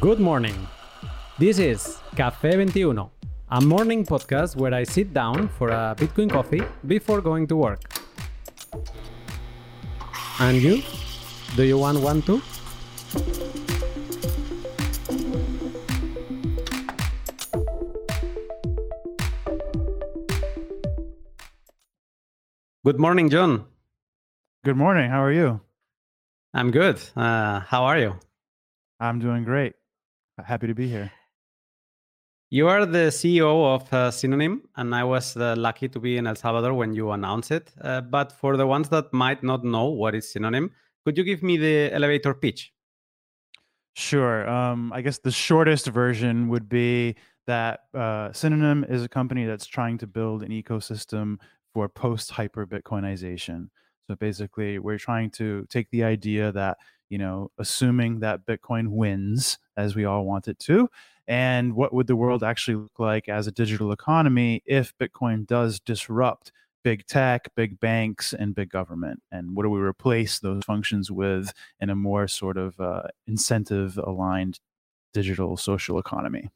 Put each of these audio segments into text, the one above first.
Good morning. This is Café 21, a morning podcast where I sit down for a Bitcoin coffee before going to work. And you? Do you want one too? Good morning, John. Good morning. How are you? I'm good. Uh, how are you? I'm doing great. Happy to be here. You are the CEO of uh, Synonym, and I was uh, lucky to be in El Salvador when you announced it. Uh, but for the ones that might not know what is Synonym, could you give me the elevator pitch? Sure. Um, I guess the shortest version would be that uh, Synonym is a company that's trying to build an ecosystem for post hyper Bitcoinization. So basically, we're trying to take the idea that, you know, assuming that Bitcoin wins, as we all want it to, and what would the world actually look like as a digital economy if Bitcoin does disrupt big tech, big banks, and big government? And what do we replace those functions with in a more sort of uh, incentive aligned digital social economy?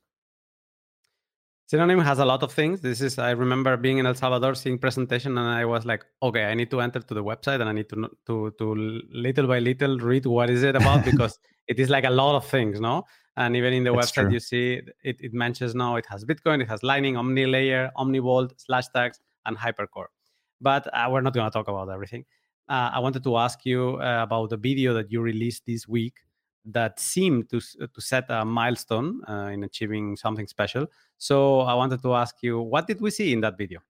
Synonym has a lot of things. This is I remember being in El Salvador seeing presentation and I was like, okay, I need to enter to the website and I need to to to little by little read what is it about because it is like a lot of things, no? And even in the That's website, true. you see it, it mentions now it has Bitcoin, it has Lightning, Omni Layer, OmniBolt, Slash Tags, and Hypercore. But uh, we're not going to talk about everything. Uh, I wanted to ask you uh, about the video that you released this week that seemed to to set a milestone uh, in achieving something special. So I wanted to ask you, what did we see in that video?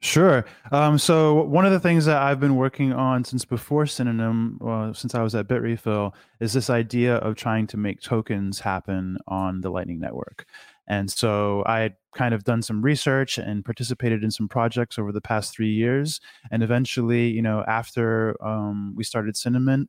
Sure. Um, so one of the things that I've been working on since before Synonym, well, since I was at Bitrefill, is this idea of trying to make tokens happen on the Lightning Network. And so I had kind of done some research and participated in some projects over the past three years. And eventually, you know, after um, we started Cinnamon,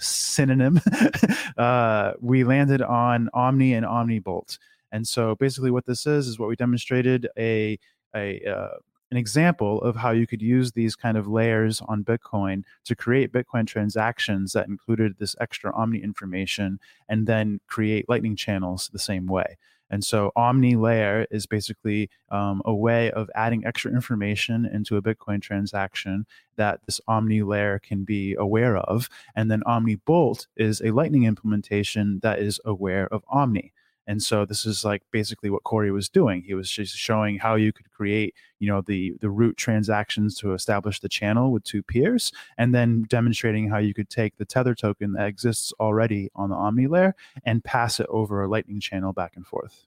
Synonym, uh, we landed on Omni and OmniBolt. And so basically, what this is is what we demonstrated a a uh, an example of how you could use these kind of layers on Bitcoin to create Bitcoin transactions that included this extra Omni information and then create Lightning channels the same way. And so Omni layer is basically um, a way of adding extra information into a Bitcoin transaction that this Omni layer can be aware of. And then Omni Bolt is a Lightning implementation that is aware of Omni. And so this is like basically what Corey was doing. He was just showing how you could create, you know, the the root transactions to establish the channel with two peers, and then demonstrating how you could take the tether token that exists already on the Omni layer and pass it over a Lightning channel back and forth.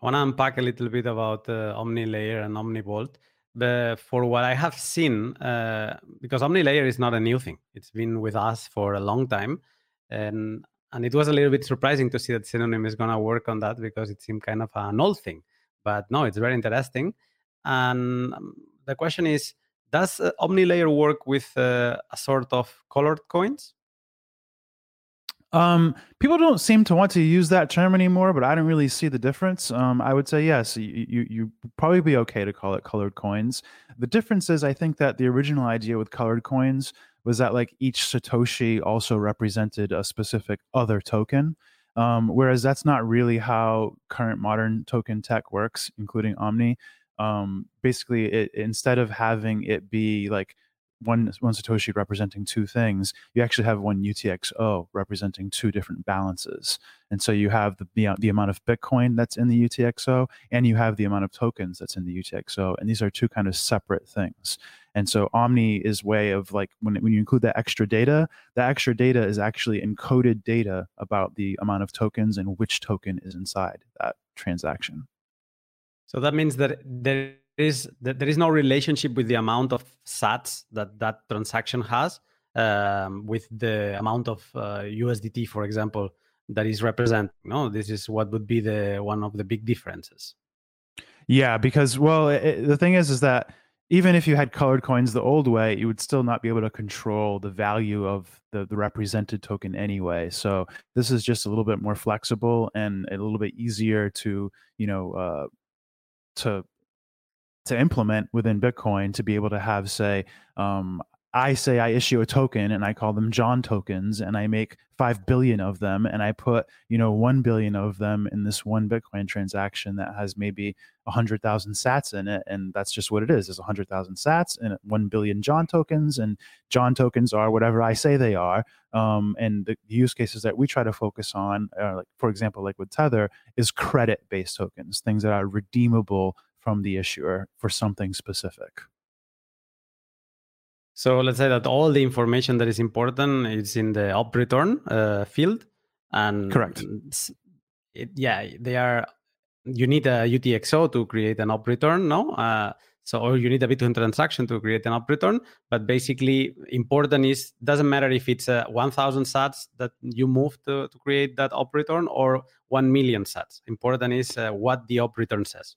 I want to unpack a little bit about the Omni layer and Omni Bolt. But for what I have seen, uh, because Omni layer is not a new thing, it's been with us for a long time, and and it was a little bit surprising to see that Synonym is going to work on that because it seemed kind of an old thing. But no, it's very interesting. And um, the question is, does uh, OmniLayer work with uh, a sort of colored coins? Um, people don't seem to want to use that term anymore, but I don't really see the difference. Um, I would say yes, you, you you probably be okay to call it colored coins. The difference is, I think that the original idea with colored coins was that like each Satoshi also represented a specific other token. Um, whereas that's not really how current modern token tech works, including Omni. Um, basically, it, instead of having it be like one one satoshi representing two things you actually have one utxo representing two different balances. And so you have the, the, uh, the amount of bitcoin that's in the utxo and you have the amount of tokens that's in the utxo and these are two kind of separate things. And so omni is way of like when, when you include that extra data that extra data is actually encoded data about the amount of tokens and which token is inside that transaction. So that means that there is there is no relationship with the amount of sats that that transaction has um, with the amount of uh, USDT, for example, that is representing. No, this is what would be the one of the big differences. Yeah, because well, it, the thing is, is that even if you had colored coins the old way, you would still not be able to control the value of the, the represented token anyway. So this is just a little bit more flexible and a little bit easier to, you know, uh, to to implement within Bitcoin to be able to have, say, um, I say I issue a token and I call them John tokens and I make 5 billion of them and I put, you know, 1 billion of them in this one Bitcoin transaction that has maybe 100,000 sats in it and that's just what it is. There's 100,000 sats and 1 billion John tokens and John tokens are whatever I say they are. Um, and the use cases that we try to focus on, uh, like for example, like with Tether, is credit-based tokens, things that are redeemable from the issuer for something specific. So let's say that all the information that is important is in the OP_RETURN uh, field, and correct. It, yeah, they are. You need a UTXO to create an OP_RETURN, no? Uh, so or you need a Bitcoin transaction to create an OP_RETURN. But basically, important is doesn't matter if it's uh, 1,000 Sats that you move to, to create that OP_RETURN or 1 million Sats. Important is uh, what the OP_RETURN says.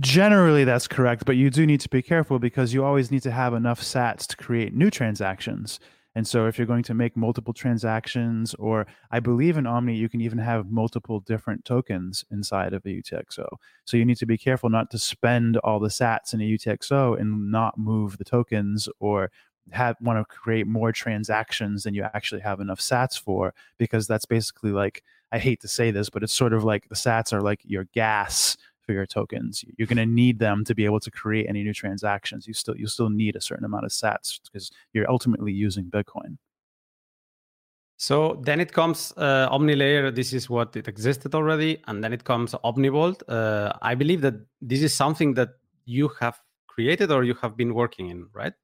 Generally, that's correct, but you do need to be careful because you always need to have enough sats to create new transactions. And so, if you're going to make multiple transactions, or I believe in Omni, you can even have multiple different tokens inside of a UTXO. So, you need to be careful not to spend all the sats in a UTXO and not move the tokens or have want to create more transactions than you actually have enough sats for because that's basically like I hate to say this but it's sort of like the sats are like your gas for your tokens. You're going to need them to be able to create any new transactions. You still you still need a certain amount of sats because you're ultimately using Bitcoin. So then it comes uh, OmniLayer. This is what it existed already, and then it comes OmniBolt. Uh, I believe that this is something that you have created or you have been working in, right?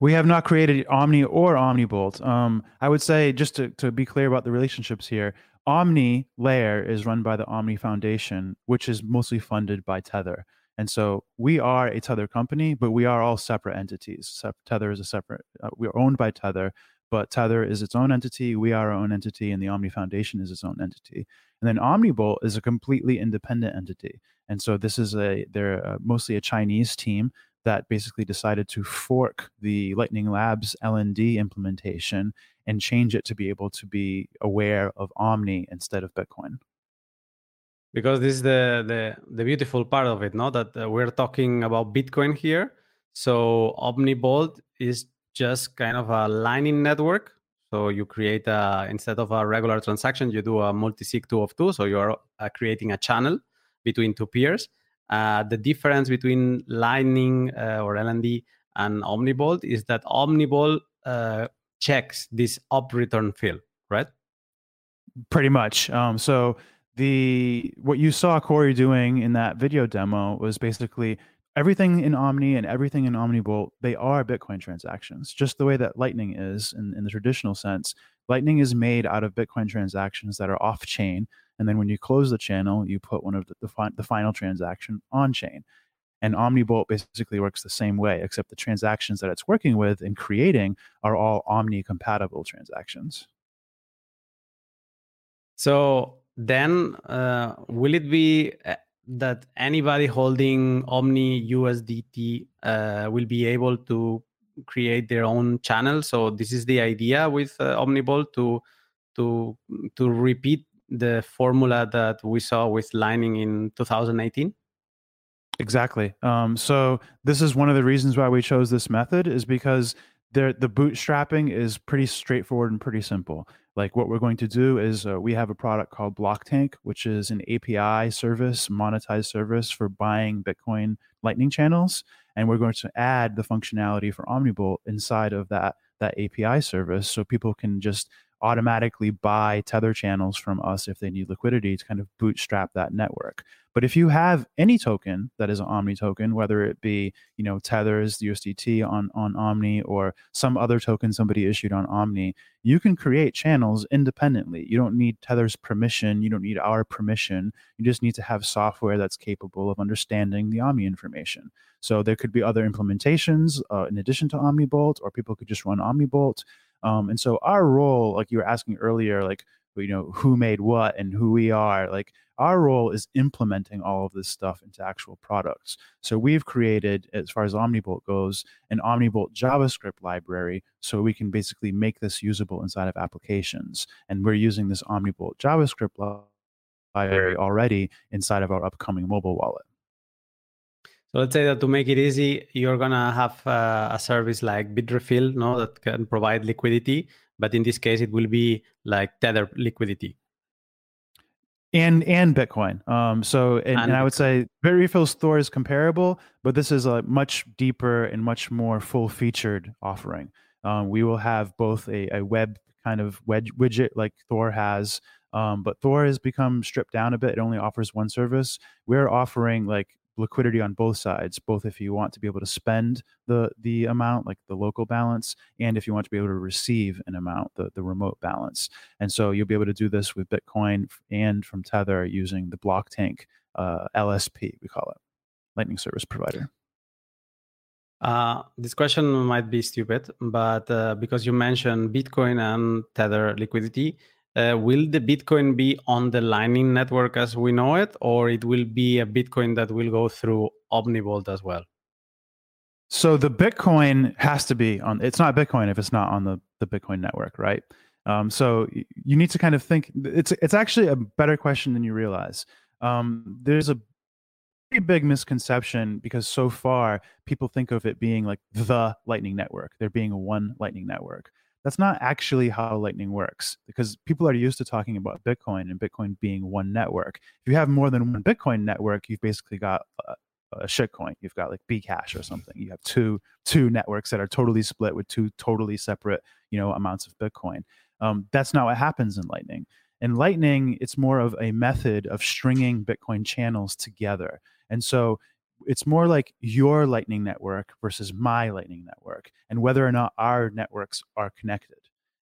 We have not created Omni or OmniBolt. Um, I would say just to, to be clear about the relationships here, Omni layer is run by the Omni Foundation, which is mostly funded by Tether. And so we are a Tether company, but we are all separate entities. Tether is a separate, uh, we're owned by Tether, but Tether is its own entity. We are our own entity, and the Omni Foundation is its own entity. And then OmniBolt is a completely independent entity. And so this is a, they're uh, mostly a Chinese team that basically decided to fork the Lightning Labs LND implementation and change it to be able to be aware of Omni instead of Bitcoin. Because this is the the, the beautiful part of it, no? That uh, we're talking about Bitcoin here. So OmniBolt is just kind of a Lightning network. So you create a instead of a regular transaction, you do a multi-sig two of two. So you're uh, creating a channel between two peers uh, the difference between Lightning uh, or LND and OmniBolt is that OmniVault uh, checks this OP_RETURN field, right? Pretty much. Um, so the what you saw Corey doing in that video demo was basically everything in Omni and everything in OmniBolt, they are Bitcoin transactions, just the way that Lightning is in, in the traditional sense. Lightning is made out of Bitcoin transactions that are off chain. And then when you close the channel, you put one of the, the, fi- the final transaction on chain. And OmniBolt basically works the same way, except the transactions that it's working with and creating are all Omni compatible transactions. So then, uh, will it be uh, that anybody holding Omni USDT uh, will be able to create their own channel? So this is the idea with uh, OmniBolt to to to repeat the formula that we saw with Lightning in 2018? Exactly. Um, so this is one of the reasons why we chose this method is because the the bootstrapping is pretty straightforward and pretty simple. Like what we're going to do is uh, we have a product called Blocktank, which is an API service, monetized service for buying Bitcoin Lightning channels, and we're going to add the functionality for OmniBolt inside of that that API service, so people can just automatically buy tether channels from us if they need liquidity to kind of bootstrap that network. But if you have any token that is an Omni token, whether it be you know Tether's USDT on on Omni or some other token somebody issued on Omni, you can create channels independently. You don't need Tether's permission. You don't need our permission. You just need to have software that's capable of understanding the Omni information. So there could be other implementations uh, in addition to OmniBolt, or people could just run OmniBolt. Um, and so our role, like you were asking earlier, like you know who made what and who we are, like our role is implementing all of this stuff into actual products. So we've created, as far as OmniBolt goes, an OmniBolt JavaScript library, so we can basically make this usable inside of applications. And we're using this OmniBolt JavaScript library already inside of our upcoming mobile wallet. So let's say that to make it easy, you're gonna have uh, a service like Bitrefill, no, that can provide liquidity, but in this case, it will be like Tether liquidity and and Bitcoin. Um, so and, and, and I would say Bitrefill Thor is comparable, but this is a much deeper and much more full featured offering. Um, we will have both a, a web kind of wedge, widget like Thor has, um, but Thor has become stripped down a bit. It only offers one service. We're offering like liquidity on both sides, both if you want to be able to spend the the amount, like the local balance, and if you want to be able to receive an amount, the, the remote balance. And so you'll be able to do this with Bitcoin and from Tether using the Blocktank uh, LSP, we call it, Lightning Service Provider. Uh, this question might be stupid, but uh, because you mentioned Bitcoin and Tether liquidity, uh, will the Bitcoin be on the Lightning Network as we know it, or it will be a Bitcoin that will go through Omnibolt as well? So the Bitcoin has to be on. It's not Bitcoin if it's not on the the Bitcoin network, right? Um, so you need to kind of think. It's it's actually a better question than you realize. Um, there's a pretty big misconception because so far people think of it being like the Lightning Network. There being one Lightning Network that's not actually how Lightning works because people are used to talking about Bitcoin and Bitcoin being one network. If you have more than one Bitcoin network, you've basically got a, a shitcoin. You've got like Bcash or something. You have two two networks that are totally split with two totally separate you know amounts of Bitcoin. Um, that's not what happens in Lightning. In Lightning, it's more of a method of stringing Bitcoin channels together. And so it's more like your lightning network versus my lightning network and whether or not our networks are connected.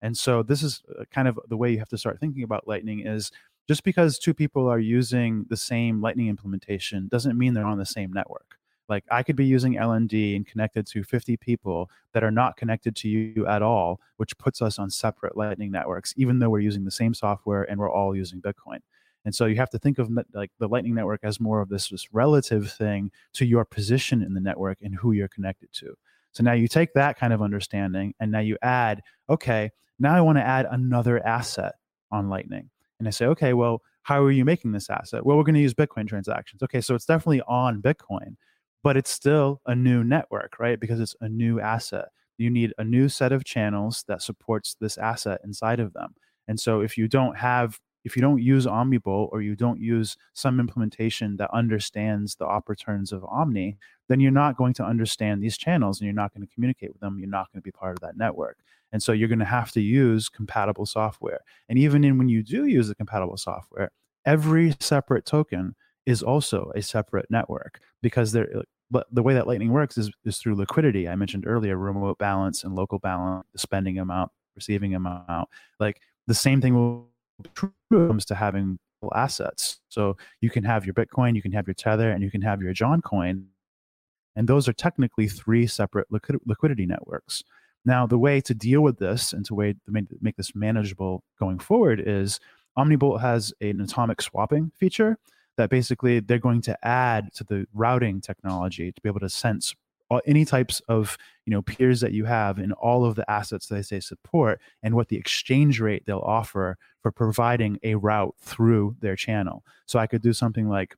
And so this is uh, kind of the way you have to start thinking about lightning is just because two people are using the same lightning implementation doesn't mean they're on the same network. Like i could be using lnd and connected to 50 people that are not connected to you at all which puts us on separate lightning networks even though we're using the same software and we're all using bitcoin and so you have to think of like the Lightning Network as more of this, this relative thing to your position in the network and who you're connected to. So now you take that kind of understanding and now you add, okay, now I want to add another asset on Lightning. And I say, okay, well, how are you making this asset? Well, we're going to use Bitcoin transactions. Okay, so it's definitely on Bitcoin, but it's still a new network, right? Because it's a new asset. You need a new set of channels that supports this asset inside of them. And so if you don't have if you don't use Omnibolt or you don't use some implementation that understands the op returns of Omni, then you're not going to understand these channels and you're not going to communicate with them. You're not going to be part of that network. And so you're going to have to use compatible software. And even in when you do use the compatible software, every separate token is also a separate network because they're uh, but the way that Lightning works is, is through liquidity. I mentioned earlier remote balance and local balance, the spending amount, receiving amount. Like the same thing will comes to having assets. So you can have your Bitcoin, you can have your Tether, and you can have your John coin. And those are technically three separate liquid- liquidity networks. Now, the way to deal with this and to way to make, make this manageable going forward is Omnibolt has an atomic swapping feature that basically they're going to add to the routing technology to be able to sense any types of you know peers that you have in all of the assets that they support and what the exchange rate they'll offer for providing a route through their channel. So i could do something like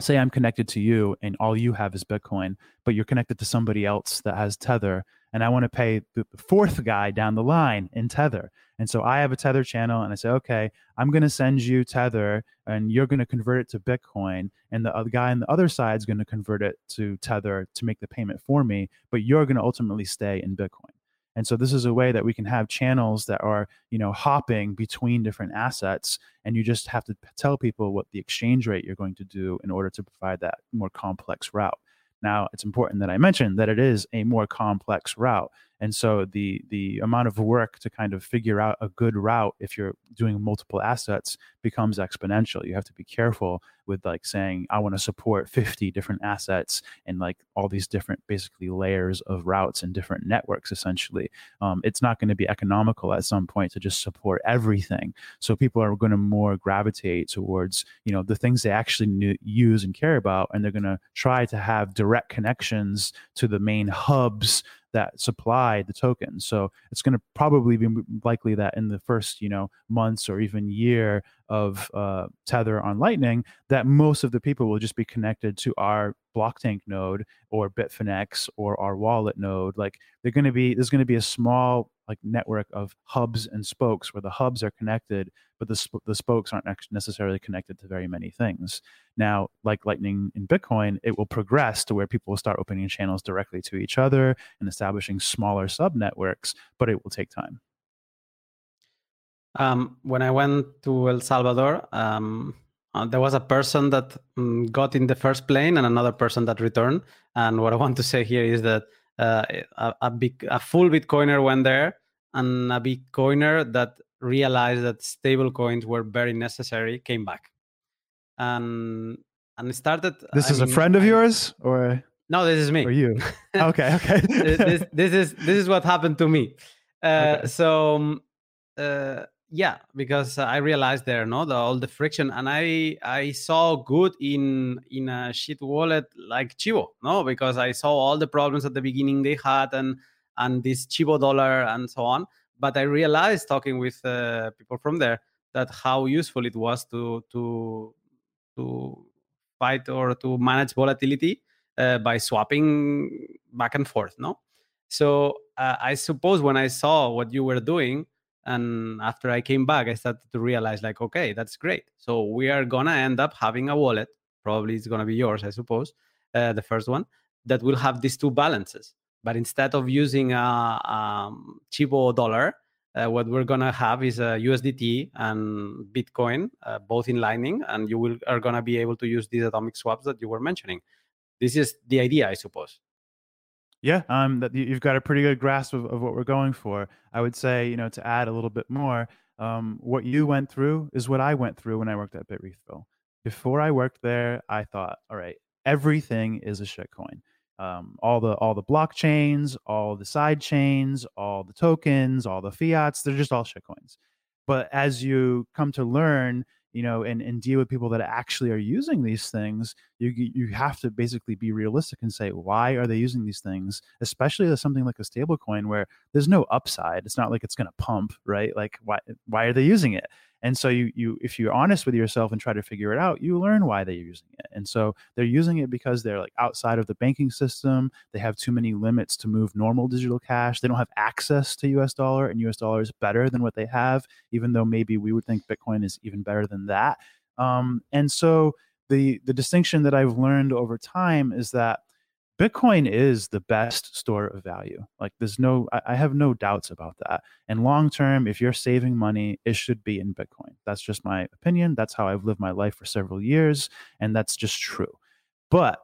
say i'm connected to you and all you have is bitcoin but you're connected to somebody else that has tether and I want to pay the fourth guy down the line in Tether. And so I have a Tether channel and I say, okay, I'm going to send you Tether and you're going to convert it to Bitcoin. And the other guy on the other side is going to convert it to Tether to make the payment for me, but you're going to ultimately stay in Bitcoin. And so this is a way that we can have channels that are, you know, hopping between different assets. And you just have to tell people what the exchange rate you're going to do in order to provide that more complex route. Now, it's important that I mention that it is a more complex route. And so the the amount of work to kind of figure out a good route if you're doing multiple assets becomes exponential. You have to be careful with like saying I want to support 50 different assets and like all these different basically layers of routes and different networks essentially. Um, it's not going to be economical at some point to just support everything. So people are going to more gravitate towards you know the things they actually use and care about, and they're going to try to have direct connections to the main hubs that supply the tokens. So it's going to probably be likely that in the first, you know, months or even year, of uh, Tether on Lightning, that most of the people will just be connected to our Blocktank node or Bitfinex or our wallet node. Like they're going to be there's going to be a small like network of hubs and spokes where the hubs are connected, but the sp- the spokes aren't necessarily connected to very many things. Now, like Lightning in Bitcoin, it will progress to where people will start opening channels directly to each other and establishing smaller sub networks, but it will take time. Um, when I went to El Salvador, um, uh, there was a person that um, got in the first plane and another person that returned. And what I want to say here is that uh, a, a, big, a full Bitcoiner went there, and a Bitcoiner that realized that stable coins were very necessary came back, and and started. This I is mean, a friend of I, yours, or no? This is me. Or you? okay, okay. this, this is this is what happened to me. Uh, okay. So. Um, uh, yeah because i realized there no the, all the friction and i i saw good in in a shit wallet like chivo no because i saw all the problems at the beginning they had and and this chivo dollar and so on but i realized talking with uh, people from there that how useful it was to to to fight or to manage volatility uh, by swapping back and forth no? So uh, i suppose when i saw what you were doing and after i came back i started to realize like okay that's great. So we are gonna end up having a wallet probably it's gonna be yours i suppose uh, the first one that will have these two balances. But instead of using a, a chivo dollar uh, what we're gonna have is a usdt and bitcoin uh, both in lightning and you will are gonna be able to use these atomic swaps that you were mentioning. This is the idea i suppose yeah, um, that you've got a pretty good grasp of, of what we're going for. I would say, you know, to add a little bit more, um, what you went through is what I went through when I worked at Bitrefill. Before I worked there, I thought, all right, everything is a shitcoin. Um, all the all the blockchains, all the side chains, all the tokens, all the fiats, they're just all shitcoins. But as you come to learn you know, and, and deal with people that actually are using these things, you you have to basically be realistic and say why are they using these things, especially as something like a stablecoin where there's no upside. It's not like it's going to pump, right? Like why why are they using it? And so you you if you're honest with yourself and try to figure it out, you learn why they're using it. And so they're using it because they're like outside of the banking system. They have too many limits to move normal digital cash. They don't have access to US dollar and US dollar is better than what they have, even though maybe we would think Bitcoin is even better than that. Um, and so the the distinction that I've learned over time is that Bitcoin is the best store of value. Like there's no, I, have no doubts about that. And long term, if you're saving money, it should be in Bitcoin. That's just my opinion. That's how I've lived my life for several years. And that's just true. But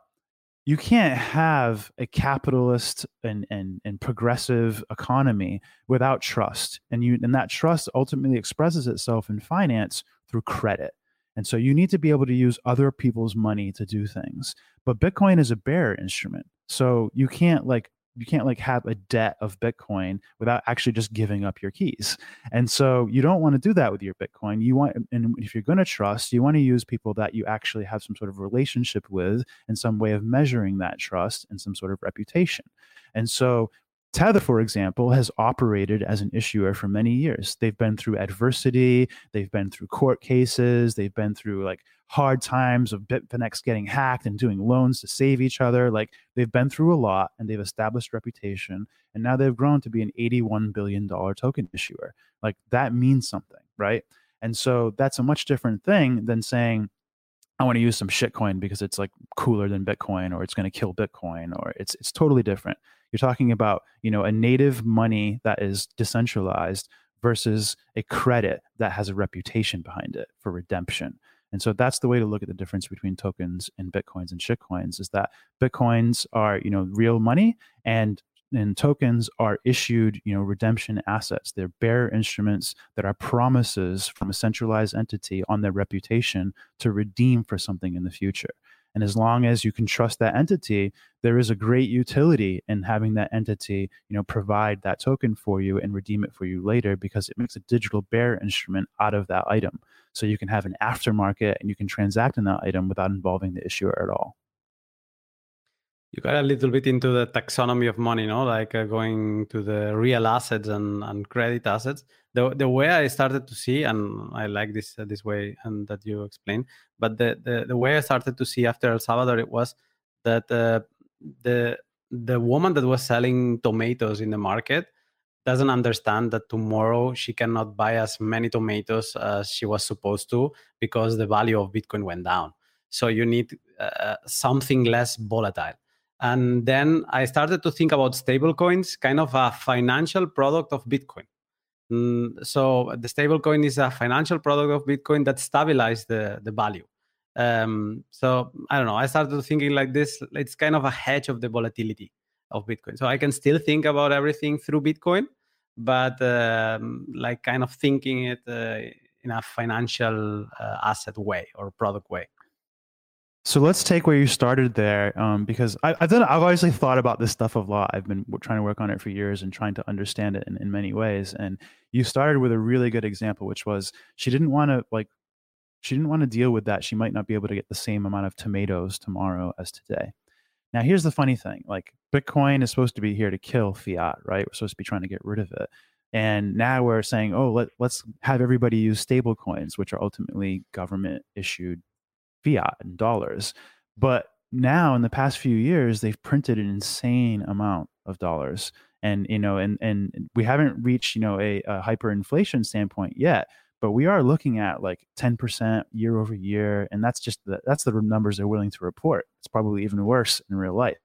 you can't have a capitalist and, and, and progressive economy without trust. And you and that trust ultimately expresses itself in finance through credit. And so you need to be able to use other people's money to do things. But Bitcoin is a bearer instrument. So you can't like you can't like have a debt of Bitcoin without actually just giving up your keys. And so you don't want to do that with your Bitcoin. You want, and if you're going to trust, you want to use people that you actually have some sort of relationship with and some way of measuring that trust and some sort of reputation. And so Tether, for example, has operated as an issuer for many years. They've been through adversity, they've been through court cases, they've been through like hard times of Bitfinex getting hacked and doing loans to save each other. Like they've been through a lot and they've established reputation. And now they've grown to be an $81 billion token issuer. Like that means something, right? And so that's a much different thing than saying, I want to use some shitcoin because it's like cooler than Bitcoin or it's going to kill Bitcoin or it's it's totally different. You're talking about, you know, a native money that is decentralized versus a credit that has a reputation behind it for redemption. And so that's the way to look at the difference between tokens and bitcoins and shitcoins is that bitcoins are, you know, real money and and tokens are issued, you know, redemption assets. They're bearer instruments that are promises from a centralized entity on their reputation to redeem for something in the future. And as long as you can trust that entity, there is a great utility in having that entity, you know, provide that token for you and redeem it for you later because it makes a digital bearer instrument out of that item. So you can have an aftermarket and you can transact in that item without involving the issuer at all. You got a little bit into the taxonomy of money, no? Like uh, going to the real assets and, and credit assets. The the way I started to see, and I like this uh, this way and that you explained, but the, the the way I started to see after El Salvador, it was that uh, the the woman that was selling tomatoes in the market doesn't understand that tomorrow she cannot buy as many tomatoes as she was supposed to because the value of Bitcoin went down. So you need uh, something less volatile. And then I started to think about stablecoins, kind of a financial product of Bitcoin. Mm, so the stablecoin is a financial product of Bitcoin that stabilizes the, the value. Um, so I don't know. I started thinking like this. It's kind of a hedge of the volatility of Bitcoin. So I can still think about everything through Bitcoin, but um, like kind of thinking it uh, in a financial uh, asset way or product way. So let's take where you started there, um, because I, have done. I've obviously thought about this stuff a lot. I've been trying to work on it for years and trying to understand it in, in many ways. And you started with a really good example, which was she didn't want to like, she didn't want to deal with that. She might not be able to get the same amount of tomatoes tomorrow as today. Now, here's the funny thing: like Bitcoin is supposed to be here to kill fiat, right? We're supposed to be trying to get rid of it. And now we're saying, oh, let, let's have everybody use stable coins, which are ultimately government issued fiat and dollars. But now in the past few years, they've printed an insane amount of dollars. And you know, and and we haven't reached you know a, a hyperinflation standpoint yet, but we are looking at like 10% year over year, and that's just the, that's the numbers they're willing to report. It's probably even worse in real life.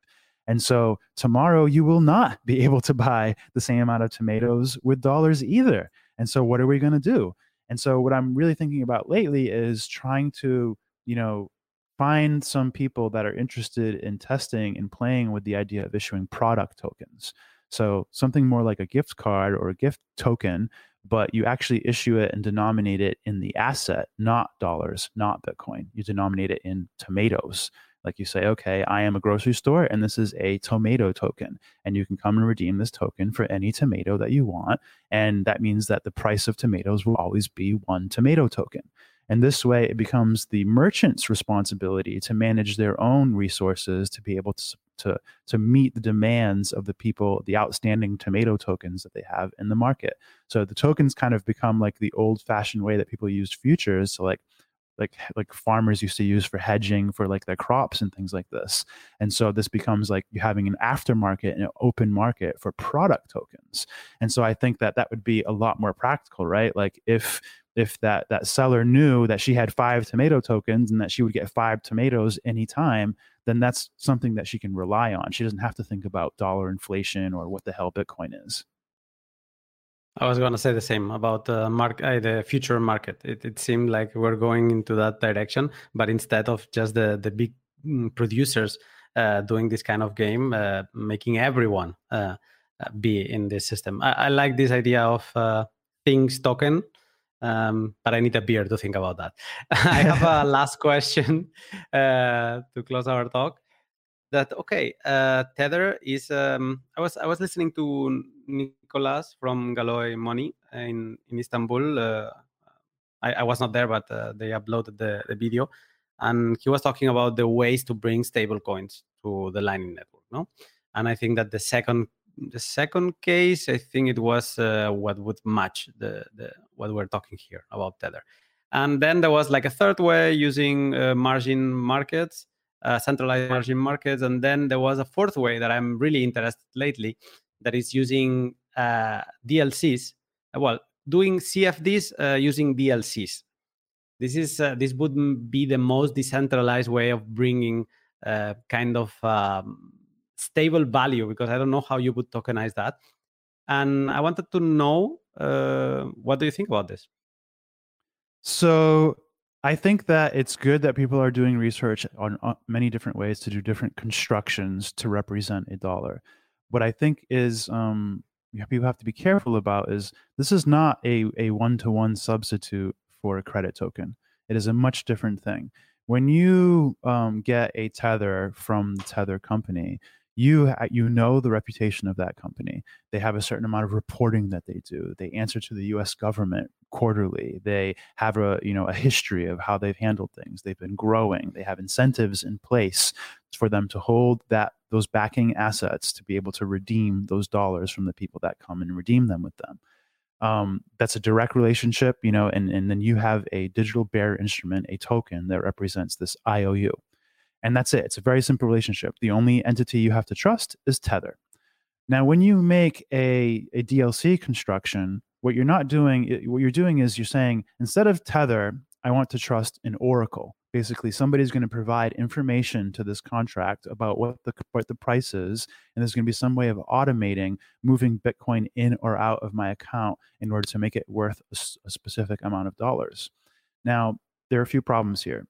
And so tomorrow you will not be able to buy the same amount of tomatoes with dollars either. And so what are we going to do? And so what I'm really thinking about lately is trying to you know, find some people that are interested in testing and playing with the idea of issuing product tokens. So something more like a gift card or a gift token, but you actually issue it and denominate it in the asset, not dollars, not Bitcoin. You denominate it in tomatoes. Like you say, okay, I am a grocery store and this is a tomato token. And you can come and redeem this token for any tomato that you want. And that means that the price of tomatoes will always be one tomato token. And this way, it becomes the merchant's responsibility to manage their own resources to be able to, to, to meet the demands of the people, the outstanding tomato tokens that they have in the market. So the tokens kind of become like the old fashioned way that people used futures. So, like, like like farmers used to use for hedging for like their crops and things like this. And so this becomes like having an aftermarket and an open market for product tokens. And so i think that that would be a lot more practical right? Like if if that that seller knew that she had five tomato tokens and that she would get five tomatoes anytime then that's something that she can rely on. She doesn't have to think about dollar inflation or what the hell bitcoin is i was going to say the same about the mark uh, the future market it, it seemed like we're going into that direction but instead of just the the big mm, producers uh, doing this kind of game uh, making everyone uh, uh, be in this system I, I, like this idea of uh, things token um, but I need a beer to think about that. I have a last question uh, to close our talk. That okay, uh, Tether is. Um, I was I was listening to Nicolas from Galoy Money in in Istanbul. Uh, I, I, was not there, but uh, they uploaded the, the video, and he was talking about the ways to bring stable coins to the Lightning Network. No, and I think that the second the second case, I think it was uh, what would match the, the what we're talking here about Tether. And then there was like a third way using uh, margin markets, uh, centralized margin markets. And then there was a fourth way that I'm really interested lately, that is using uh, DLCs. Well, doing CFDs uh, using DLCs. This is uh, this would be the most decentralized way of bringing kind of um, stable value because I don't know how you would tokenize that. And I wanted to know uh, what do you think about this? So I think that it's good that people are doing research on, on many different ways to do different constructions to represent a dollar. What I think is um, people have to be careful about is this is not a a one to one substitute for a credit token. It is a much different thing. When you um, get a tether from the tether company, you you know the reputation of that company. They have a certain amount of reporting that they do. They answer to the US government quarterly. They have a you know a history of how they've handled things. They've been growing. They have incentives in place for them to hold that those backing assets to be able to redeem those dollars from the people that come and redeem them with them. Um, that's a direct relationship you know and, and then you have a digital bearer instrument a token that represents this iou and that's it. It's a very simple relationship. The only entity you have to trust is Tether. Now, when you make a, a DLC construction, what you're not doing, what you're doing is you're saying, instead of Tether, I want to trust an Oracle. Basically, somebody's going to provide information to this contract about what the what the price is, and there's going to be some way of automating moving Bitcoin in or out of my account in order to make it worth a, a specific amount of dollars. Now, there are a few problems here.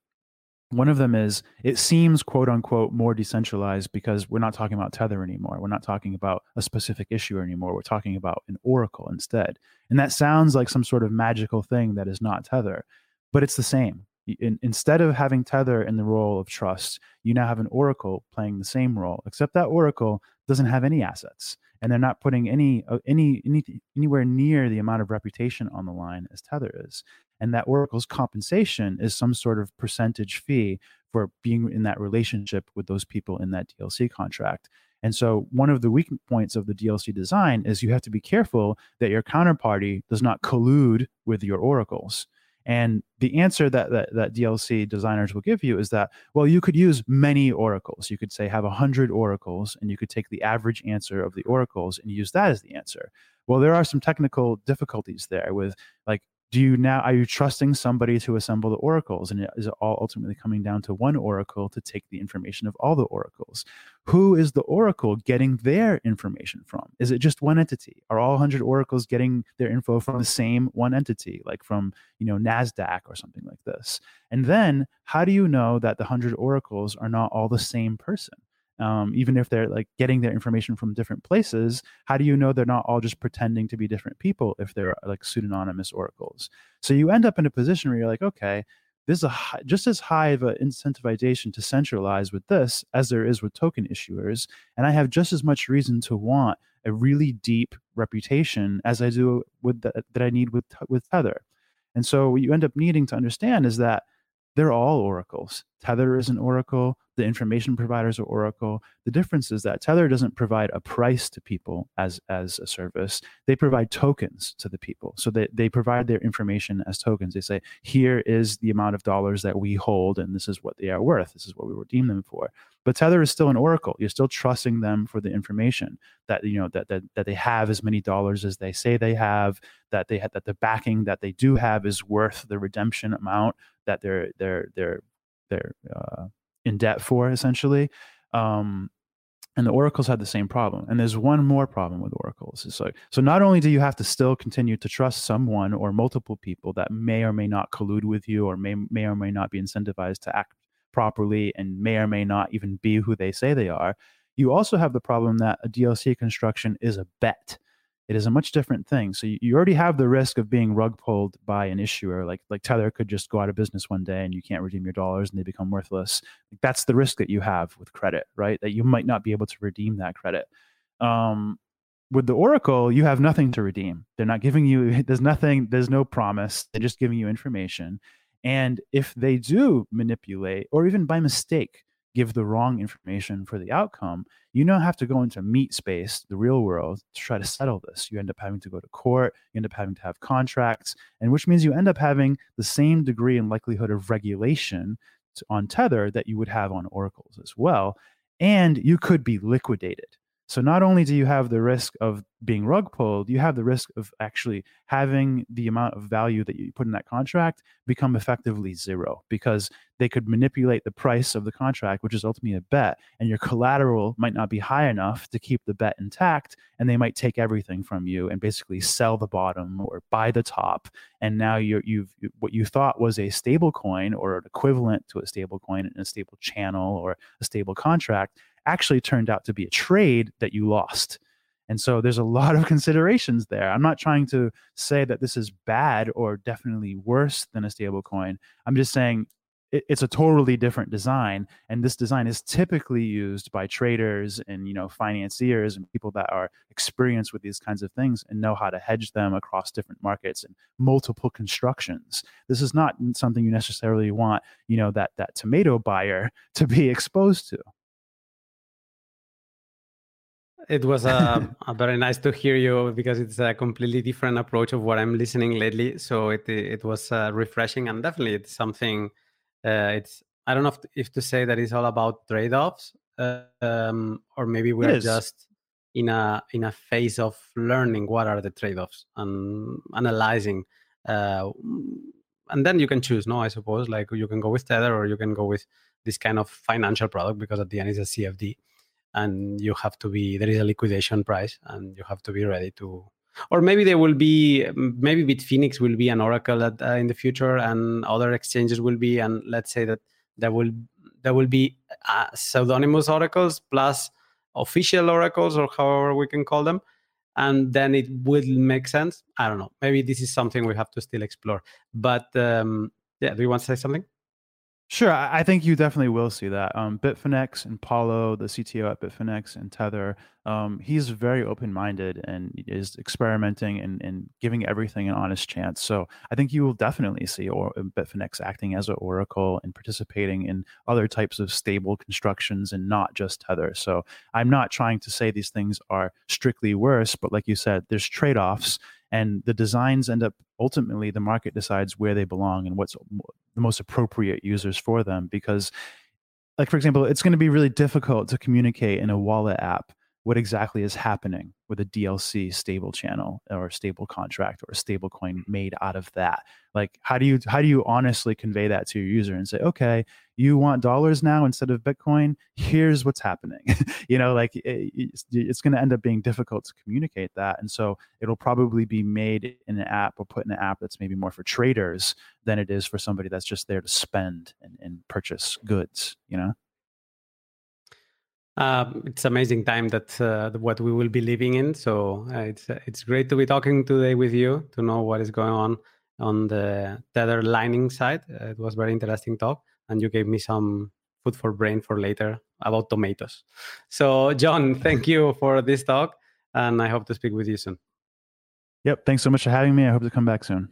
One of them is it seems quote unquote more decentralized because we're not talking about Tether anymore. We're not talking about a specific issue anymore. We're talking about an oracle instead. And that sounds like some sort of magical thing that is not Tether, but it's the same. In, instead of having Tether in the role of trust, you now have an oracle playing the same role, except that oracle doesn't have any assets and they're not putting any, uh, any, any anywhere near the amount of reputation on the line as Tether is and that oracle's compensation is some sort of percentage fee for being in that relationship with those people in that DLC contract. And so, one of the weak points of the DLC design is you have to be careful that your counterparty does not collude with your oracles. And the answer that, that, that DLC designers will give you is that, well, you could use many oracles. You could say have 100 oracles, and you could take the average answer of the oracles and use that as the answer. Well, there are some technical difficulties there with like do you now are you trusting somebody to assemble the oracles? And is it all ultimately coming down to one oracle to take the information of all the oracles? Who is the oracle getting their information from? Is it just one entity? Are all 100 oracles getting their info from the same one entity like from you know nasdaq or something like this? And then how do you know that the 100 oracles are not all the same person um, even if they're like getting their information from different places how do you know they're not all just pretending to be different people if they're like pseudonymous oracles so you end up in a position where you're like okay there's a high, just as high of an incentivization to centralize with this as there is with token issuers and i have just as much reason to want a really deep reputation as i do with the, that i need with with tether and so what you end up needing to understand is that they're all oracles. Tether is an oracle. The information providers are oracle. The difference is that Tether doesn't provide a price to people as as a service. They provide tokens to the people. So they, they provide their information as tokens. They say, here is the amount of dollars that we hold, and this is what they are worth. This is what we redeem them for. But Tether is still an oracle. You're still trusting them for the information that you know that that, that they have as many dollars as they say they have, that they had that the backing that they do have is worth the redemption amount that they're they're they're they're uh, in debt for essentially. Um, and the oracles had the same problem. And there's one more problem with oracles. It's like so not only do you have to still continue to trust someone or multiple people that may or may not collude with you or may may or may not be incentivized to act properly and may or may not even be who they say they are. You also have the problem that a DLC construction is a bet it is a much different thing. So you, you already have the risk of being rug pulled by an issuer. Like like Tether could just go out of business one day and you can't redeem your dollars and they become worthless. That's the risk that you have with credit, right? That you might not be able to redeem that credit. Um, with the Oracle, you have nothing to redeem. They're not giving you. There's nothing. There's no promise. They're just giving you information. And if they do manipulate, or even by mistake, give the wrong information for the outcome, you now have to go into meat space, the real world, to try to settle this. You end up having to go to court, you end up having to have contracts, and which means you end up having the same degree and likelihood of regulation on Tether that you would have on oracles as well. And you could be liquidated. So not only do you have the risk of being rug pulled, you have the risk of actually having the amount of value that you put in that contract become effectively zero because they could manipulate the price of the contract, which is ultimately a bet, and your collateral might not be high enough to keep the bet intact, and they might take everything from you and basically sell the bottom or buy the top, and now you're, you've what you thought was a stable coin or an equivalent to a stable coin in a stable channel or a stable contract actually turned out to be a trade that you lost. And so there's a lot of considerations there. I'm not trying to say that this is bad or definitely worse than a stable coin. I'm just saying it, it's a totally different design and this design is typically used by traders and you know financiers and people that are experienced with these kinds of things and know how to hedge them across different markets and multiple constructions this is not something you necessarily want you know that that tomato buyer to be exposed to it was uh, a very nice to hear you because it's a completely different approach of what I'm listening lately. So it it was uh, refreshing and definitely it's something uh, it's I don't know if, if, to say that it's all about trade-offs, uh, um, or maybe we're just in a in a phase of learning what are the trade-offs and analyzing, uh, and then you can choose. No, I suppose like you can go with Tether or you can go with this kind of financial product because at the end it's a CFD, and you have to be there is a liquidation price and you have to be ready to or maybe there will be maybe Bitfinex will be an oracle at, uh, in the future and other exchanges will be and let's say that there will there will be uh, pseudonymous oracles plus official oracles or however we can call them and then it will make sense. I don't know. Maybe this is something we have to still explore. But um, yeah do you want to say something Sure, I think you definitely will see that. Um, Bitfinex and Paolo, the CTO at Bitfinex and Tether, um, he's very open-minded and is experimenting and, and giving everything an honest chance. So I think you will definitely see or, uh, Bitfinex acting as an oracle and participating in other types of stable constructions and not just Tether. So I'm not trying to say these things are strictly worse, but like you said, there's trade-offs and the designs end up ultimately the market decides where they belong and what's the most appropriate users for them because like for example it's going to be really difficult to communicate in a wallet app what exactly is happening with a DLC stable channel or stable contract or a stable coin mm-hmm. made out of that. Like how do you how do you honestly convey that to your user and say, okay, you want dollars now instead of Bitcoin? Here's what's happening. you know, like it, it's, it's going to end up being difficult to communicate that, and so it'll probably be made in an app or put in an app that's maybe more for traders than it is for somebody that's just there to spend and, and purchase goods. You know. Um, it's amazing time that uh, what we will be living in. So uh, it's uh, it's great to be talking today with you to know what is going on on the tether Lightning side. Uh, it was very interesting talk, and you gave me some food for brain for later about tomatoes. So John, thank you for this talk, and I hope to speak with you soon. Yep. Thanks so much for having me. I hope to come back soon.